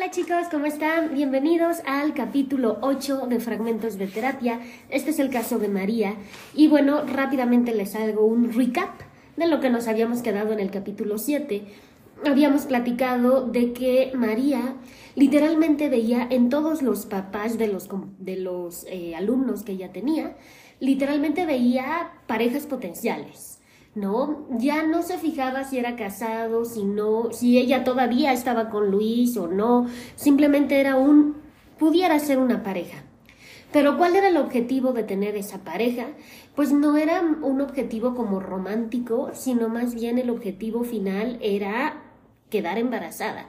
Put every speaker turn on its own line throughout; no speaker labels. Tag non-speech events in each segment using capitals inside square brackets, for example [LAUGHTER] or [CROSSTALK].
Hola chicos, ¿cómo están? Bienvenidos al capítulo 8 de Fragmentos de Terapia. Este es el caso de María. Y bueno, rápidamente les hago un recap de lo que nos habíamos quedado en el capítulo 7. Habíamos platicado de que María literalmente veía en todos los papás de los, de los eh, alumnos que ella tenía, literalmente veía parejas potenciales ¿no? Ya no se fijaba si era casado, si no, si ella todavía estaba con Luis o no, simplemente era un, pudiera ser una pareja. Pero ¿cuál era el objetivo de tener esa pareja? Pues no era un objetivo como romántico, sino más bien el objetivo final era quedar embarazada.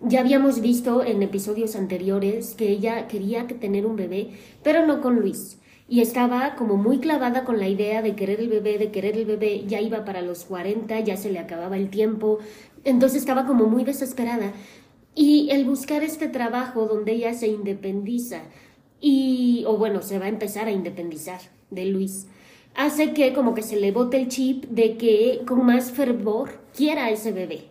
Ya habíamos visto en episodios anteriores que ella quería tener un bebé, pero no con Luis y estaba como muy clavada con la idea de querer el bebé, de querer el bebé, ya iba para los 40, ya se le acababa el tiempo, entonces estaba como muy desesperada. Y el buscar este trabajo donde ella se independiza y, o bueno, se va a empezar a independizar de Luis, hace que como que se le bote el chip de que con más fervor quiera ese bebé.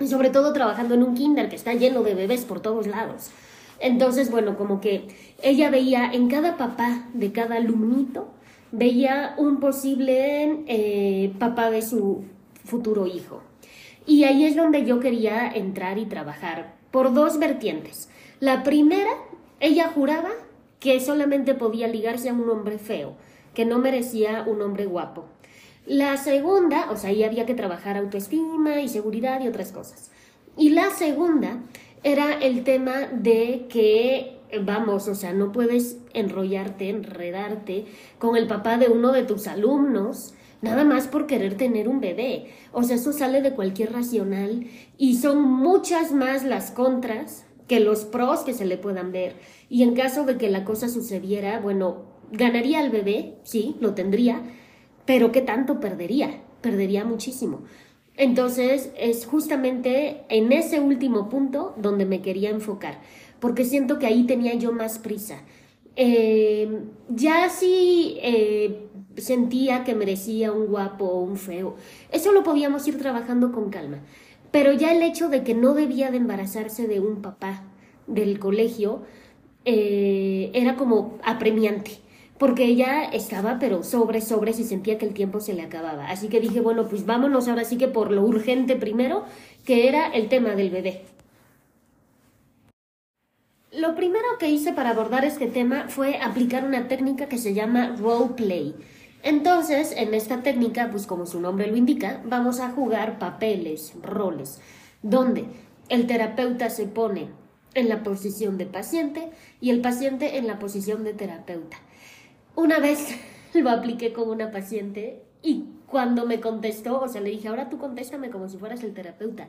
Y sobre todo trabajando en un kinder que está lleno de bebés por todos lados. Entonces, bueno, como que ella veía en cada papá de cada alumnito, veía un posible eh, papá de su futuro hijo. Y ahí es donde yo quería entrar y trabajar, por dos vertientes. La primera, ella juraba que solamente podía ligarse a un hombre feo, que no merecía un hombre guapo. La segunda, o sea, ahí había que trabajar autoestima y seguridad y otras cosas. Y la segunda era el tema de que, vamos, o sea, no puedes enrollarte, enredarte con el papá de uno de tus alumnos nada más por querer tener un bebé. O sea, eso sale de cualquier racional y son muchas más las contras que los pros que se le puedan ver. Y en caso de que la cosa sucediera, bueno, ganaría el bebé, sí, lo tendría, pero ¿qué tanto perdería? Perdería muchísimo. Entonces es justamente en ese último punto donde me quería enfocar, porque siento que ahí tenía yo más prisa. Eh, ya sí eh, sentía que merecía un guapo o un feo, eso lo podíamos ir trabajando con calma, pero ya el hecho de que no debía de embarazarse de un papá del colegio eh, era como apremiante porque ella estaba pero sobre, sobre, y sentía que el tiempo se le acababa. Así que dije, bueno, pues vámonos ahora sí que por lo urgente primero, que era el tema del bebé. Lo primero que hice para abordar este tema fue aplicar una técnica que se llama role play. Entonces, en esta técnica, pues como su nombre lo indica, vamos a jugar papeles, roles, donde el terapeuta se pone en la posición de paciente y el paciente en la posición de terapeuta. Una vez [LAUGHS] lo apliqué con una paciente y cuando me contestó, o sea, le dije, ahora tú contéstame como si fueras el terapeuta.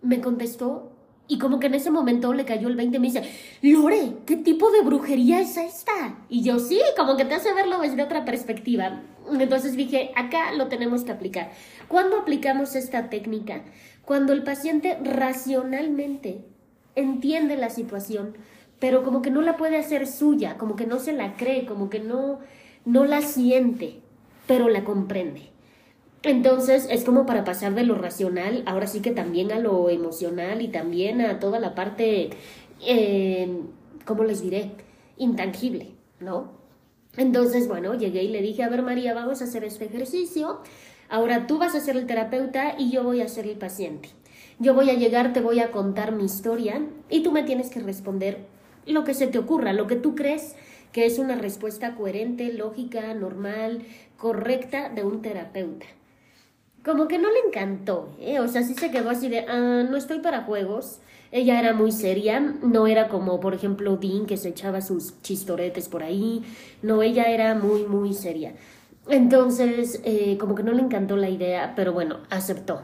Me contestó y como que en ese momento le cayó el 20 y me dice, Lore, ¿qué tipo de brujería es esta? Y yo sí, como que te hace verlo desde otra perspectiva. Entonces dije, acá lo tenemos que aplicar. ¿Cuándo aplicamos esta técnica? Cuando el paciente racionalmente entiende la situación, pero como que no la puede hacer suya, como que no se la cree, como que no, no la siente, pero la comprende. Entonces es como para pasar de lo racional, ahora sí que también a lo emocional y también a toda la parte, eh, ¿cómo les diré? Intangible, ¿no? Entonces, bueno, llegué y le dije, a ver María, vamos a hacer este ejercicio. Ahora tú vas a ser el terapeuta y yo voy a ser el paciente. Yo voy a llegar, te voy a contar mi historia y tú me tienes que responder lo que se te ocurra, lo que tú crees que es una respuesta coherente, lógica, normal, correcta de un terapeuta. Como que no le encantó, ¿eh? o sea, sí se quedó así de, ah, no estoy para juegos. Ella era muy seria, no era como, por ejemplo, Dean que se echaba sus chistoretes por ahí, no, ella era muy, muy seria. Entonces, eh, como que no le encantó la idea, pero bueno, aceptó.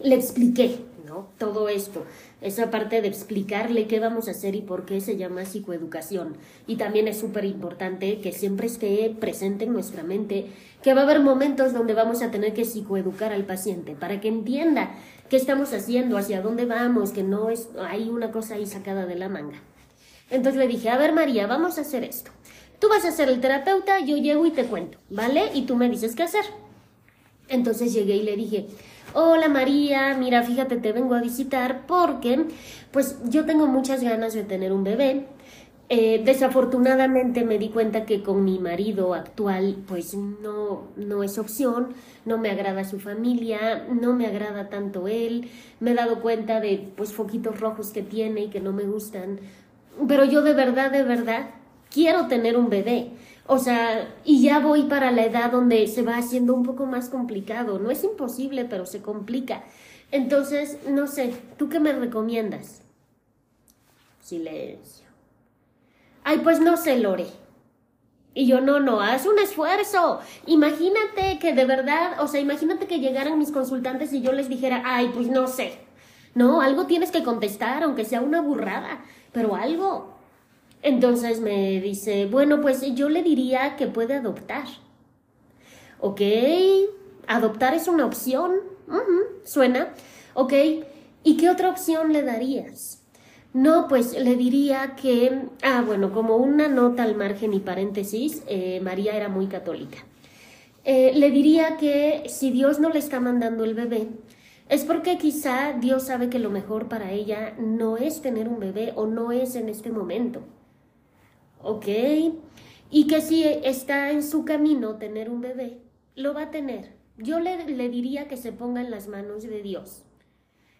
Le expliqué, ¿no? Todo esto esa parte de explicarle qué vamos a hacer y por qué se llama psicoeducación. Y también es súper importante que siempre esté presente en nuestra mente que va a haber momentos donde vamos a tener que psicoeducar al paciente para que entienda qué estamos haciendo, hacia dónde vamos, que no es hay una cosa ahí sacada de la manga. Entonces le dije, a ver María, vamos a hacer esto. Tú vas a ser el terapeuta, yo llego y te cuento, ¿vale? Y tú me dices qué hacer. Entonces llegué y le dije, hola María, mira, fíjate, te vengo a visitar porque pues yo tengo muchas ganas de tener un bebé. Eh, desafortunadamente me di cuenta que con mi marido actual pues no, no es opción, no me agrada su familia, no me agrada tanto él, me he dado cuenta de pues foquitos rojos que tiene y que no me gustan, pero yo de verdad, de verdad quiero tener un bebé. O sea, y ya voy para la edad donde se va haciendo un poco más complicado. No es imposible, pero se complica. Entonces, no sé, ¿tú qué me recomiendas? Silencio. Ay, pues no sé, Lore. Y yo, no, no, haz un esfuerzo. Imagínate que de verdad, o sea, imagínate que llegaran mis consultantes y yo les dijera, ay, pues no sé. No, algo tienes que contestar, aunque sea una burrada, pero algo. Entonces me dice, bueno, pues yo le diría que puede adoptar. Ok, adoptar es una opción. suena. Ok, ¿y qué otra opción le darías? No, pues le diría que, ah, bueno, como una nota al margen y paréntesis, eh, María era muy católica. Eh, le diría que si Dios no le está mandando el bebé, es porque quizá Dios sabe que lo mejor para ella no es tener un bebé o no es en este momento. ¿Ok? Y que si está en su camino tener un bebé, lo va a tener. Yo le, le diría que se ponga en las manos de Dios.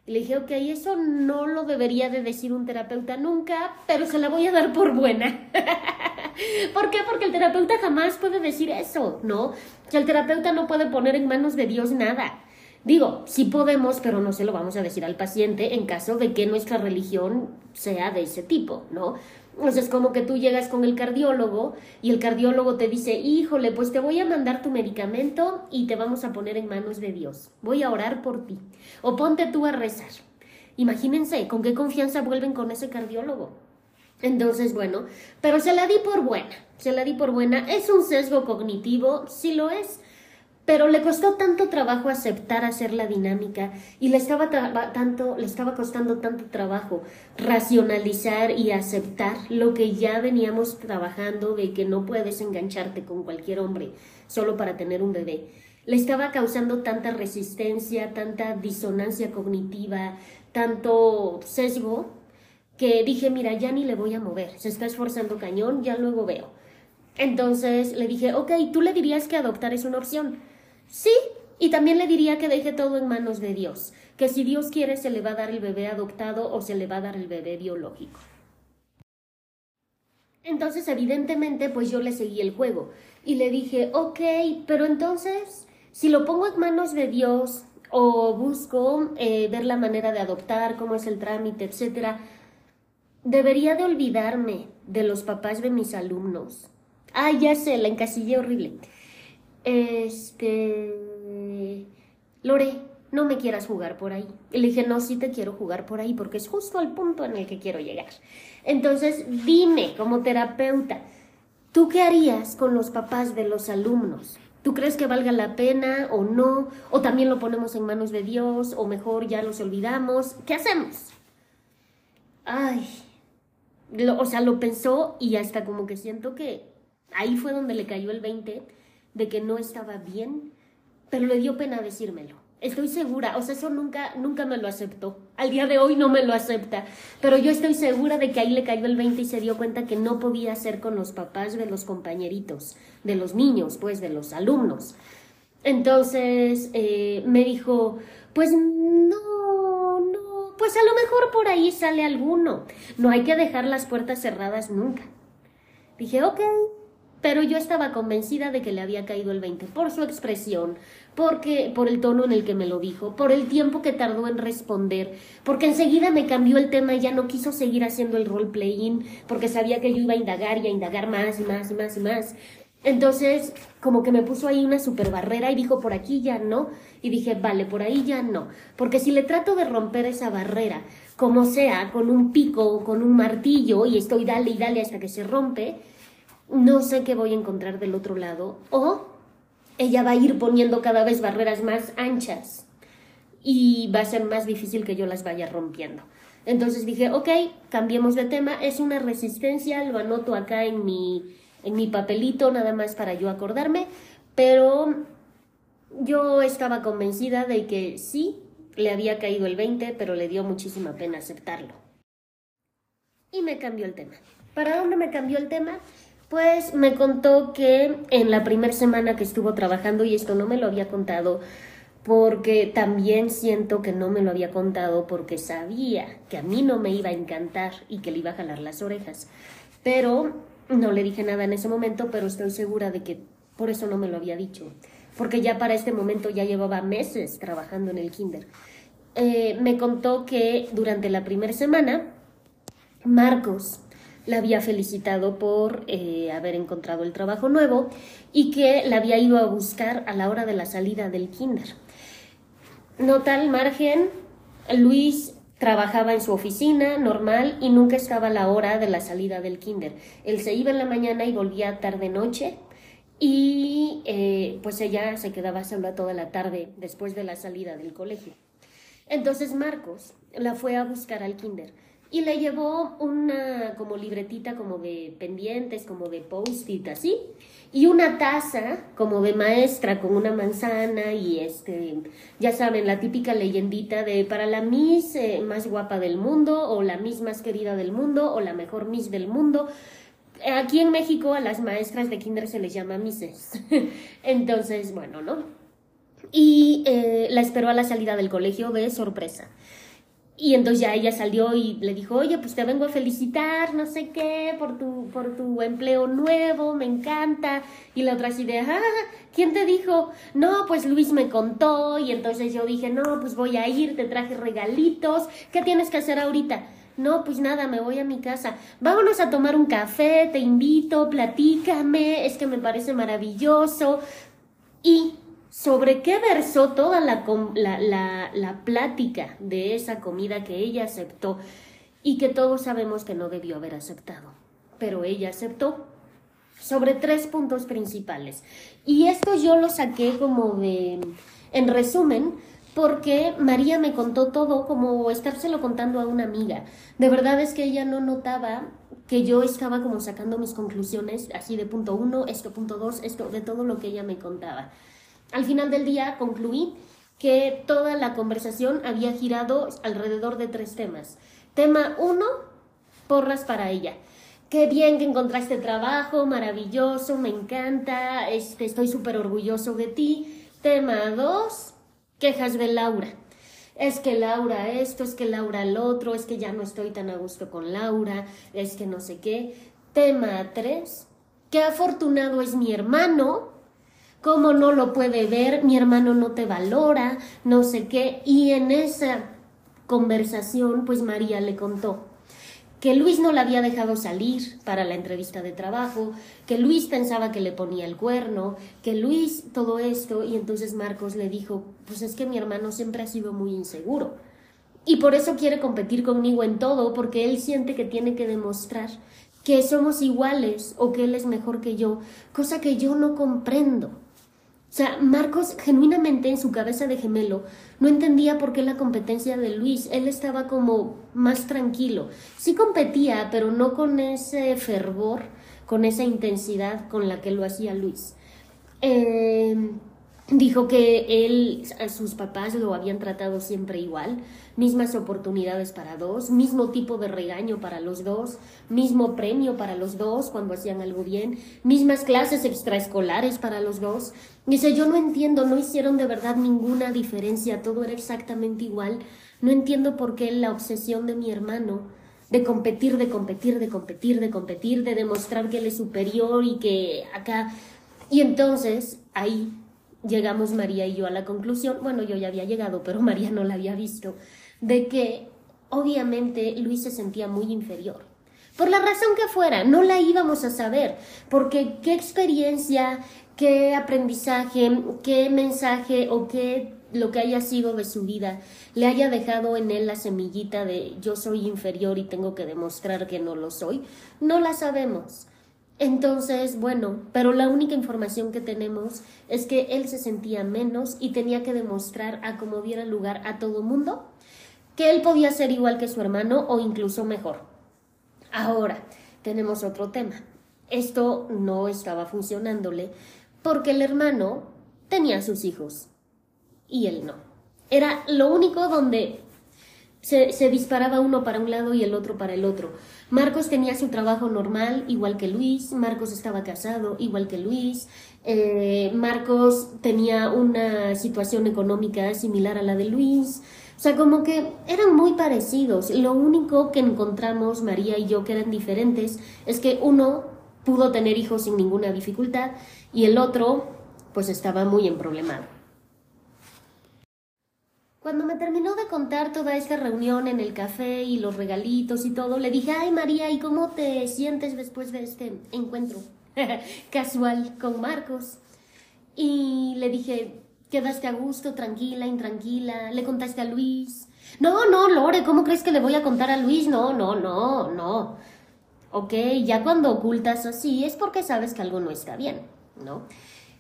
Y le dije, ok, eso no lo debería de decir un terapeuta nunca, pero se la voy a dar por buena. [LAUGHS] ¿Por qué? Porque el terapeuta jamás puede decir eso, ¿no? Que el terapeuta no puede poner en manos de Dios nada. Digo, sí podemos, pero no se lo vamos a decir al paciente en caso de que nuestra religión sea de ese tipo, ¿no? Entonces es como que tú llegas con el cardiólogo y el cardiólogo te dice, híjole, pues te voy a mandar tu medicamento y te vamos a poner en manos de Dios. Voy a orar por ti. O ponte tú a rezar. Imagínense con qué confianza vuelven con ese cardiólogo. Entonces, bueno, pero se la di por buena, se la di por buena. Es un sesgo cognitivo, sí lo es, pero le costó tanto trabajo aceptar hacer la dinámica y le estaba, tanto, le estaba costando tanto trabajo racionalizar y aceptar lo que ya veníamos trabajando de que no puedes engancharte con cualquier hombre solo para tener un bebé. Le estaba causando tanta resistencia, tanta disonancia cognitiva, tanto sesgo, que dije, mira, ya ni le voy a mover, se está esforzando cañón, ya luego veo. Entonces le dije, ok, tú le dirías que adoptar es una opción. Sí, y también le diría que deje todo en manos de Dios, que si Dios quiere se le va a dar el bebé adoptado o se le va a dar el bebé biológico. Entonces, evidentemente, pues yo le seguí el juego y le dije, ok, pero entonces, si lo pongo en manos de Dios o busco eh, ver la manera de adoptar, cómo es el trámite, etcétera, debería de olvidarme de los papás de mis alumnos. Ah, ya sé, la encasillé horrible este, Lore, no me quieras jugar por ahí. Y le dije, no, sí te quiero jugar por ahí porque es justo el punto en el que quiero llegar. Entonces, dime como terapeuta, ¿tú qué harías con los papás de los alumnos? ¿Tú crees que valga la pena o no? ¿O también lo ponemos en manos de Dios? ¿O mejor ya los olvidamos? ¿Qué hacemos? Ay, o sea, lo pensó y hasta como que siento que ahí fue donde le cayó el 20 de que no estaba bien, pero le dio pena decírmelo. Estoy segura, o sea, eso nunca, nunca me lo aceptó. Al día de hoy no me lo acepta, pero yo estoy segura de que ahí le cayó el 20 y se dio cuenta que no podía hacer con los papás de los compañeritos, de los niños, pues, de los alumnos. Entonces eh, me dijo, pues no, no, pues a lo mejor por ahí sale alguno. No hay que dejar las puertas cerradas nunca. Dije, ok, pero yo estaba convencida de que le había caído el 20 por su expresión, porque por el tono en el que me lo dijo, por el tiempo que tardó en responder, porque enseguida me cambió el tema y ya no quiso seguir haciendo el role playing, porque sabía que yo iba a indagar y a indagar más y más y más y más. Entonces, como que me puso ahí una super barrera y dijo, por aquí ya no. Y dije, vale, por ahí ya no. Porque si le trato de romper esa barrera, como sea, con un pico o con un martillo, y estoy dale y dale hasta que se rompe, no sé qué voy a encontrar del otro lado, o ella va a ir poniendo cada vez barreras más anchas y va a ser más difícil que yo las vaya rompiendo. Entonces dije, ok, cambiemos de tema, es una resistencia, lo anoto acá en mi, en mi papelito nada más para yo acordarme, pero yo estaba convencida de que sí, le había caído el 20, pero le dio muchísima pena aceptarlo. Y me cambió el tema. ¿Para dónde me cambió el tema? Pues me contó que en la primera semana que estuvo trabajando, y esto no me lo había contado, porque también siento que no me lo había contado porque sabía que a mí no me iba a encantar y que le iba a jalar las orejas. Pero no le dije nada en ese momento, pero estoy segura de que por eso no me lo había dicho, porque ya para este momento ya llevaba meses trabajando en el kinder. Eh, me contó que durante la primera semana, Marcos la había felicitado por eh, haber encontrado el trabajo nuevo y que la había ido a buscar a la hora de la salida del kinder. Nota al margen, Luis trabajaba en su oficina normal y nunca estaba a la hora de la salida del kinder. Él se iba en la mañana y volvía tarde-noche y eh, pues ella se quedaba sola toda la tarde después de la salida del colegio. Entonces Marcos la fue a buscar al kinder y le llevó una como libretita como de pendientes, como de post-it así, y una taza como de maestra con una manzana y este, ya saben, la típica leyendita de para la Miss eh, más guapa del mundo o la Miss más querida del mundo o la mejor Miss del mundo. Aquí en México a las maestras de kinder se les llama Misses. [LAUGHS] Entonces, bueno, ¿no? Y eh, la esperó a la salida del colegio de sorpresa. Y entonces ya ella salió y le dijo, oye, pues te vengo a felicitar, no sé qué, por tu, por tu empleo nuevo, me encanta. Y la otra así de, ah, ¿quién te dijo? No, pues Luis me contó. Y entonces yo dije, no, pues voy a ir, te traje regalitos. ¿Qué tienes que hacer ahorita? No, pues nada, me voy a mi casa. Vámonos a tomar un café, te invito, platícame, es que me parece maravilloso. Y sobre qué versó toda la, la, la, plática de esa comida que ella aceptó y que todos sabemos que no debió haber aceptado. Pero ella aceptó sobre tres puntos principales. Y esto yo lo saqué como de, en resumen, porque María me contó todo como estárselo contando a una amiga. De verdad es que ella no notaba que yo estaba como sacando mis conclusiones, así de punto uno, esto punto dos, esto, de todo lo que ella me contaba. Al final del día concluí que toda la conversación había girado alrededor de tres temas. Tema uno, porras para ella. Qué bien que encontraste trabajo, maravilloso, me encanta, este, estoy súper orgulloso de ti. Tema dos, quejas de Laura. Es que Laura esto, es que Laura el otro, es que ya no estoy tan a gusto con Laura, es que no sé qué. Tema tres, qué afortunado es mi hermano cómo no lo puede ver, mi hermano no te valora, no sé qué. Y en esa conversación, pues María le contó que Luis no la había dejado salir para la entrevista de trabajo, que Luis pensaba que le ponía el cuerno, que Luis todo esto, y entonces Marcos le dijo, pues es que mi hermano siempre ha sido muy inseguro. Y por eso quiere competir conmigo en todo, porque él siente que tiene que demostrar que somos iguales o que él es mejor que yo, cosa que yo no comprendo. O sea, Marcos genuinamente en su cabeza de gemelo no entendía por qué la competencia de Luis. Él estaba como más tranquilo. Sí competía, pero no con ese fervor, con esa intensidad con la que lo hacía Luis. Eh, Dijo que él, sus papás lo habían tratado siempre igual, mismas oportunidades para dos, mismo tipo de regaño para los dos, mismo premio para los dos cuando hacían algo bien, mismas clases extraescolares para los dos. Dice, yo no entiendo, no hicieron de verdad ninguna diferencia, todo era exactamente igual. No entiendo por qué la obsesión de mi hermano de competir, de competir, de competir, de competir, de demostrar que él es superior y que acá... Y entonces ahí llegamos María y yo a la conclusión, bueno, yo ya había llegado, pero María no la había visto, de que obviamente Luis se sentía muy inferior. Por la razón que fuera, no la íbamos a saber, porque qué experiencia, qué aprendizaje, qué mensaje o qué lo que haya sido de su vida le haya dejado en él la semillita de yo soy inferior y tengo que demostrar que no lo soy, no la sabemos. Entonces, bueno, pero la única información que tenemos es que él se sentía menos y tenía que demostrar a como diera lugar a todo mundo que él podía ser igual que su hermano o incluso mejor. Ahora, tenemos otro tema. Esto no estaba funcionándole porque el hermano tenía sus hijos y él no. Era lo único donde se, disparaba uno para un lado y el otro para el otro. Marcos tenía su trabajo normal, igual que Luis. Marcos estaba casado, igual que Luis. Eh, Marcos tenía una situación económica similar a la de Luis. O sea, como que eran muy parecidos. Lo único que encontramos, María y yo, que eran diferentes, es que uno pudo tener hijos sin ninguna dificultad y el otro, pues estaba muy emproblemado. Cuando me terminó de contar toda esta reunión en el café y los regalitos y todo, le dije, ay María, ¿y cómo te sientes después de este encuentro [LAUGHS] casual con Marcos? Y le dije, Quedaste a gusto, tranquila, intranquila, le contaste a Luis. No, no, Lore, ¿cómo crees que le voy a contar a Luis? No, no, no, no. Ok, ya cuando ocultas así es porque sabes que algo no está bien, ¿no?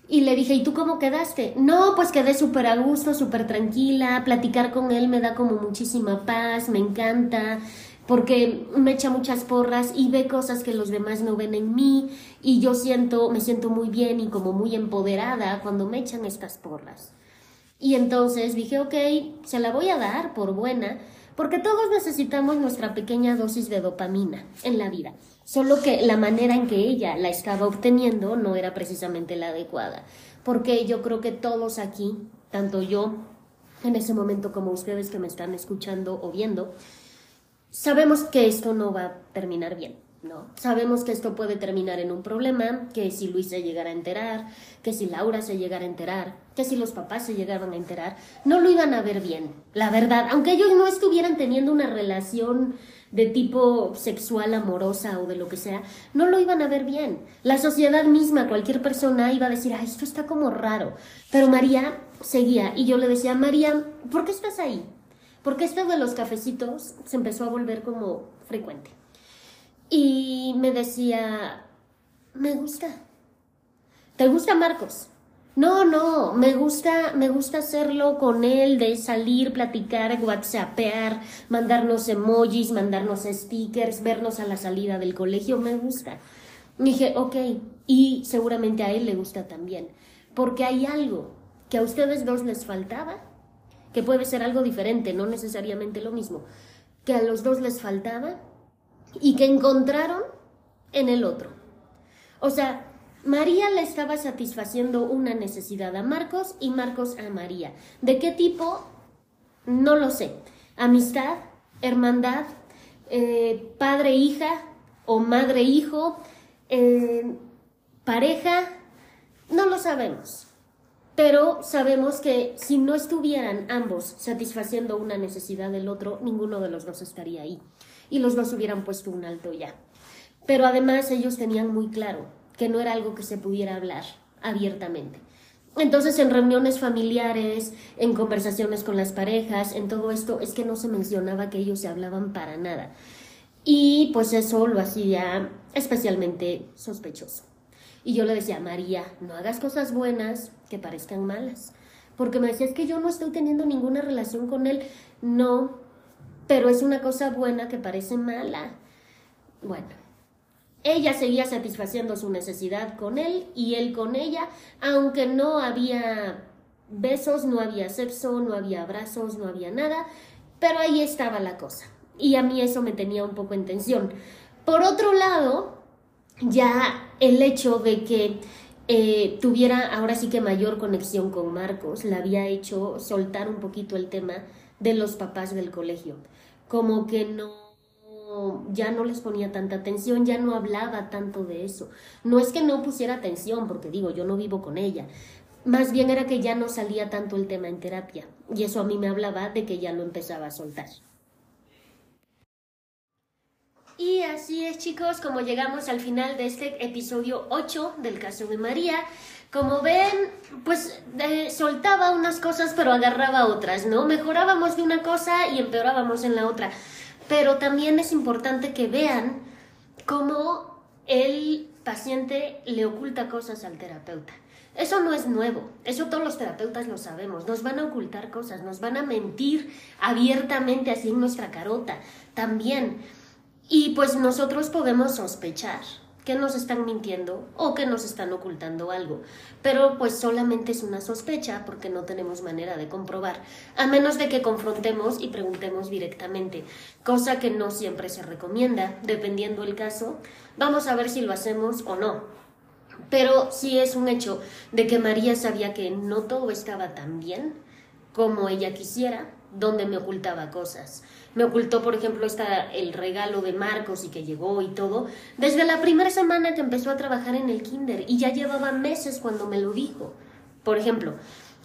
Y le dije, ¿y tú cómo quedaste? No, pues quedé súper a gusto, súper tranquila, platicar con él me da como muchísima paz, me encanta, porque me echa muchas porras y ve cosas que los demás no ven en mí y yo siento, me siento muy bien y como muy empoderada cuando me echan estas porras. Y entonces dije, ok, se la voy a dar por buena, porque todos necesitamos nuestra pequeña dosis de dopamina en la vida, solo que la manera en que ella la estaba obteniendo no era precisamente la adecuada, porque yo creo que todos aquí, tanto yo en ese momento como ustedes que me están escuchando o viendo, sabemos que esto no va a terminar bien, Sabemos que esto puede terminar en un problema, que si Luis se llegara a enterar, que si Laura se llegara a enterar, que si los papás se llegaban a enterar, no lo iban a ver bien, la verdad, aunque ellos no estuvieran teniendo una relación de tipo sexual, amorosa o de lo que sea, no lo iban a ver bien. La sociedad misma, cualquier persona iba a decir, ah, esto está como raro. Pero María seguía y yo le decía, María, ¿por qué estás ahí? porque esto de los cafecitos se empezó a volver como frecuente. Y me decía, me gusta. ¿Te gusta Marcos? No, no, me gusta, me gusta hacerlo con él, de salir, platicar, whatsappear, mandarnos emojis, mandarnos stickers, vernos a la salida del colegio, me gusta. dije, ok, y seguramente a él le gusta también, porque hay algo que a ustedes dos les faltaba que puede ser algo diferente, no necesariamente lo mismo, que a los dos les faltaba y que encontraron en el otro. O sea, María le estaba satisfaciendo una necesidad a Marcos y Marcos a María. ¿De qué tipo? No lo sé. Amistad, hermandad, eh, padre-hija o madre-hijo, eh, pareja, no lo sabemos pero sabemos que si no estuvieran ambos satisfaciendo una necesidad del otro, ninguno de los dos estaría ahí y los dos hubieran puesto un alto ya. Pero además ellos tenían muy claro que no era algo que se pudiera hablar abiertamente. Entonces en reuniones familiares, en conversaciones con las parejas, en todo esto, es que no se mencionaba que ellos se hablaban para nada. Y pues eso lo hacía especialmente sospechoso. Y yo le decía, María, no hagas cosas buenas que parezcan malas. Porque me decía, es que yo no estoy teniendo ninguna relación con él. No, pero es una cosa buena que parece mala. Bueno, ella seguía satisfaciendo su necesidad con él y él con ella, aunque no había besos, no había sexo, no había abrazos, no había nada, pero ahí estaba la cosa. Y a mí eso me tenía un poco en tensión. Por otro lado, ya el hecho de que eh, tuviera ahora sí que mayor conexión con Marcos la había hecho soltar un poquito el tema de los papás del colegio. Como que no ya no les ponía tanta atención, ya no hablaba tanto de eso. No es que no pusiera atención, porque digo, yo no vivo con ella. Más bien era que ya no salía tanto el tema en terapia. Y eso a mí me hablaba de que ya lo empezaba a soltar. Y así es chicos, como llegamos al final de este episodio 8 del caso de María. Como ven, pues soltaba unas cosas pero agarraba otras, ¿no? Mejorábamos de una cosa y empeorábamos en la otra. Pero también es importante que vean cómo el paciente le oculta cosas al terapeuta. Eso no es nuevo, eso todos los terapeutas lo sabemos. Nos van a ocultar cosas, nos van a mentir abiertamente así en nuestra carota. También y pues nosotros podemos sospechar que nos están mintiendo o que nos están ocultando algo. Pero pues solamente es una sospecha porque no tenemos manera de comprobar, a menos de que confrontemos y preguntemos directamente, cosa que no siempre se recomienda, dependiendo el caso. Vamos a ver si lo hacemos o no. Pero sí es un hecho de que María sabía que no todo estaba tan bien como ella quisiera, donde me ocultaba cosas. Me ocultó, por ejemplo, está el regalo de Marcos y que llegó y todo, desde la primera semana que empezó a trabajar en el kinder y ya llevaba meses cuando me lo dijo. Por ejemplo,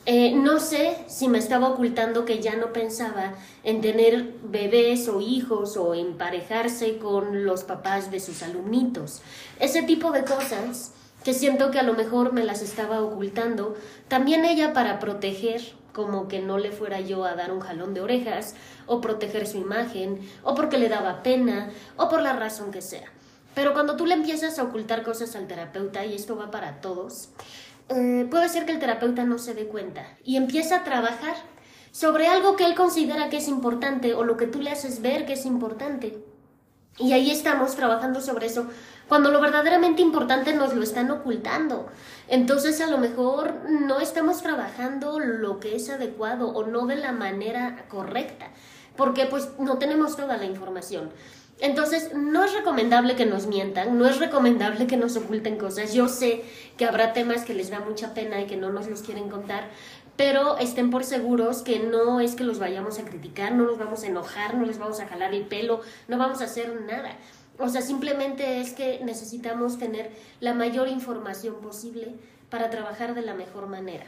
eh, no sé si me estaba ocultando que ya no pensaba en tener bebés o hijos o emparejarse con los papás de sus alumnitos. Ese tipo de cosas que siento que a lo mejor me las estaba ocultando, también ella para proteger como que no le fuera yo a dar un jalón de orejas, o proteger su imagen, o porque le daba pena, o por la razón que sea. Pero cuando tú le empiezas a ocultar cosas al terapeuta, y esto va para todos, eh, puede ser que el terapeuta no se dé cuenta y empieza a trabajar sobre algo que él considera que es importante o lo que tú le haces ver que es importante. Y ahí estamos trabajando sobre eso, cuando lo verdaderamente importante nos lo están ocultando. Entonces a lo mejor no estamos trabajando lo que es adecuado o no de la manera correcta, porque pues no tenemos toda la información. Entonces, no es recomendable que nos mientan, no es recomendable que nos oculten cosas. Yo sé que habrá temas que les da mucha pena y que no nos los quieren contar, pero estén por seguros que no es que los vayamos a criticar, no nos vamos a enojar, no les vamos a jalar el pelo, no vamos a hacer nada. O sea, simplemente es que necesitamos tener la mayor información posible para trabajar de la mejor manera.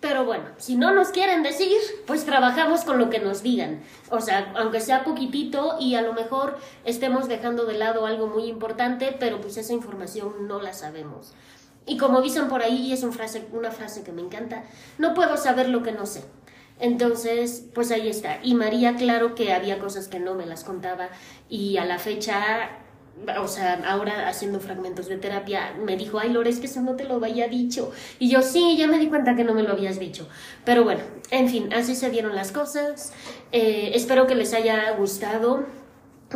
Pero bueno, si no nos quieren decir, pues trabajamos con lo que nos digan. O sea, aunque sea poquitito y a lo mejor estemos dejando de lado algo muy importante, pero pues esa información no la sabemos. Y como dicen por ahí, y es una frase, una frase que me encanta, no puedo saber lo que no sé. Entonces, pues ahí está. Y María, claro que había cosas que no me las contaba y a la fecha o sea, ahora haciendo fragmentos de terapia, me dijo, ay, Lore, es que eso no te lo había dicho. Y yo, sí, ya me di cuenta que no me lo habías dicho. Pero bueno, en fin, así se dieron las cosas. Eh, espero que les haya gustado,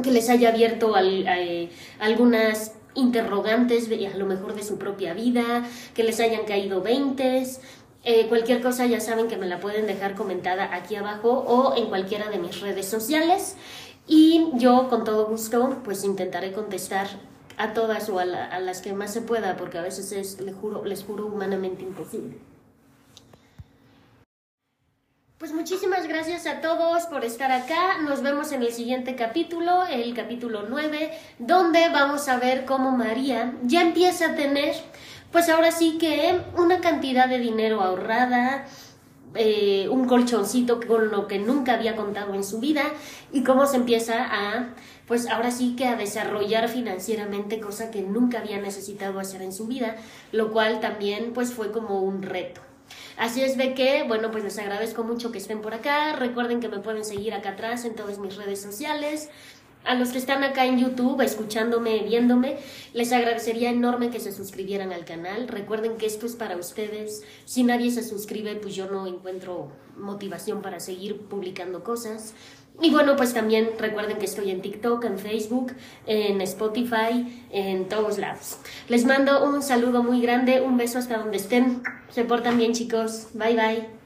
que les haya abierto al, eh, algunas interrogantes, a lo mejor de su propia vida, que les hayan caído veintes. Eh, cualquier cosa ya saben que me la pueden dejar comentada aquí abajo o en cualquiera de mis redes sociales. Y yo con todo gusto pues intentaré contestar a todas o a, las que más se pueda, porque a veces es, les juro, les juro humanamente imposible. Pues muchísimas gracias a todos por estar acá. Nos vemos en el siguiente capítulo, el capítulo 9, donde vamos a ver cómo María ya empieza a tener, pues ahora sí que una cantidad de dinero ahorrada, eh, un colchoncito con lo que nunca había contado en su vida y cómo se empieza a, pues ahora sí que a desarrollar financieramente, cosa que nunca había necesitado hacer en su vida, lo cual también pues fue como un reto. Así es de que, bueno, pues les agradezco mucho que estén por acá. Recuerden que me pueden seguir acá atrás en todas mis redes sociales. A los que están acá en YouTube, escuchándome, viéndome, les agradecería enorme que se suscribieran al canal. Recuerden que esto es para ustedes. Si nadie se suscribe, pues yo no encuentro motivación para seguir publicando cosas. Y bueno, pues también recuerden que estoy en TikTok, en Facebook, en Spotify, en todos lados. Les mando un saludo muy grande, un beso hasta donde estén. Se portan bien chicos. Bye bye.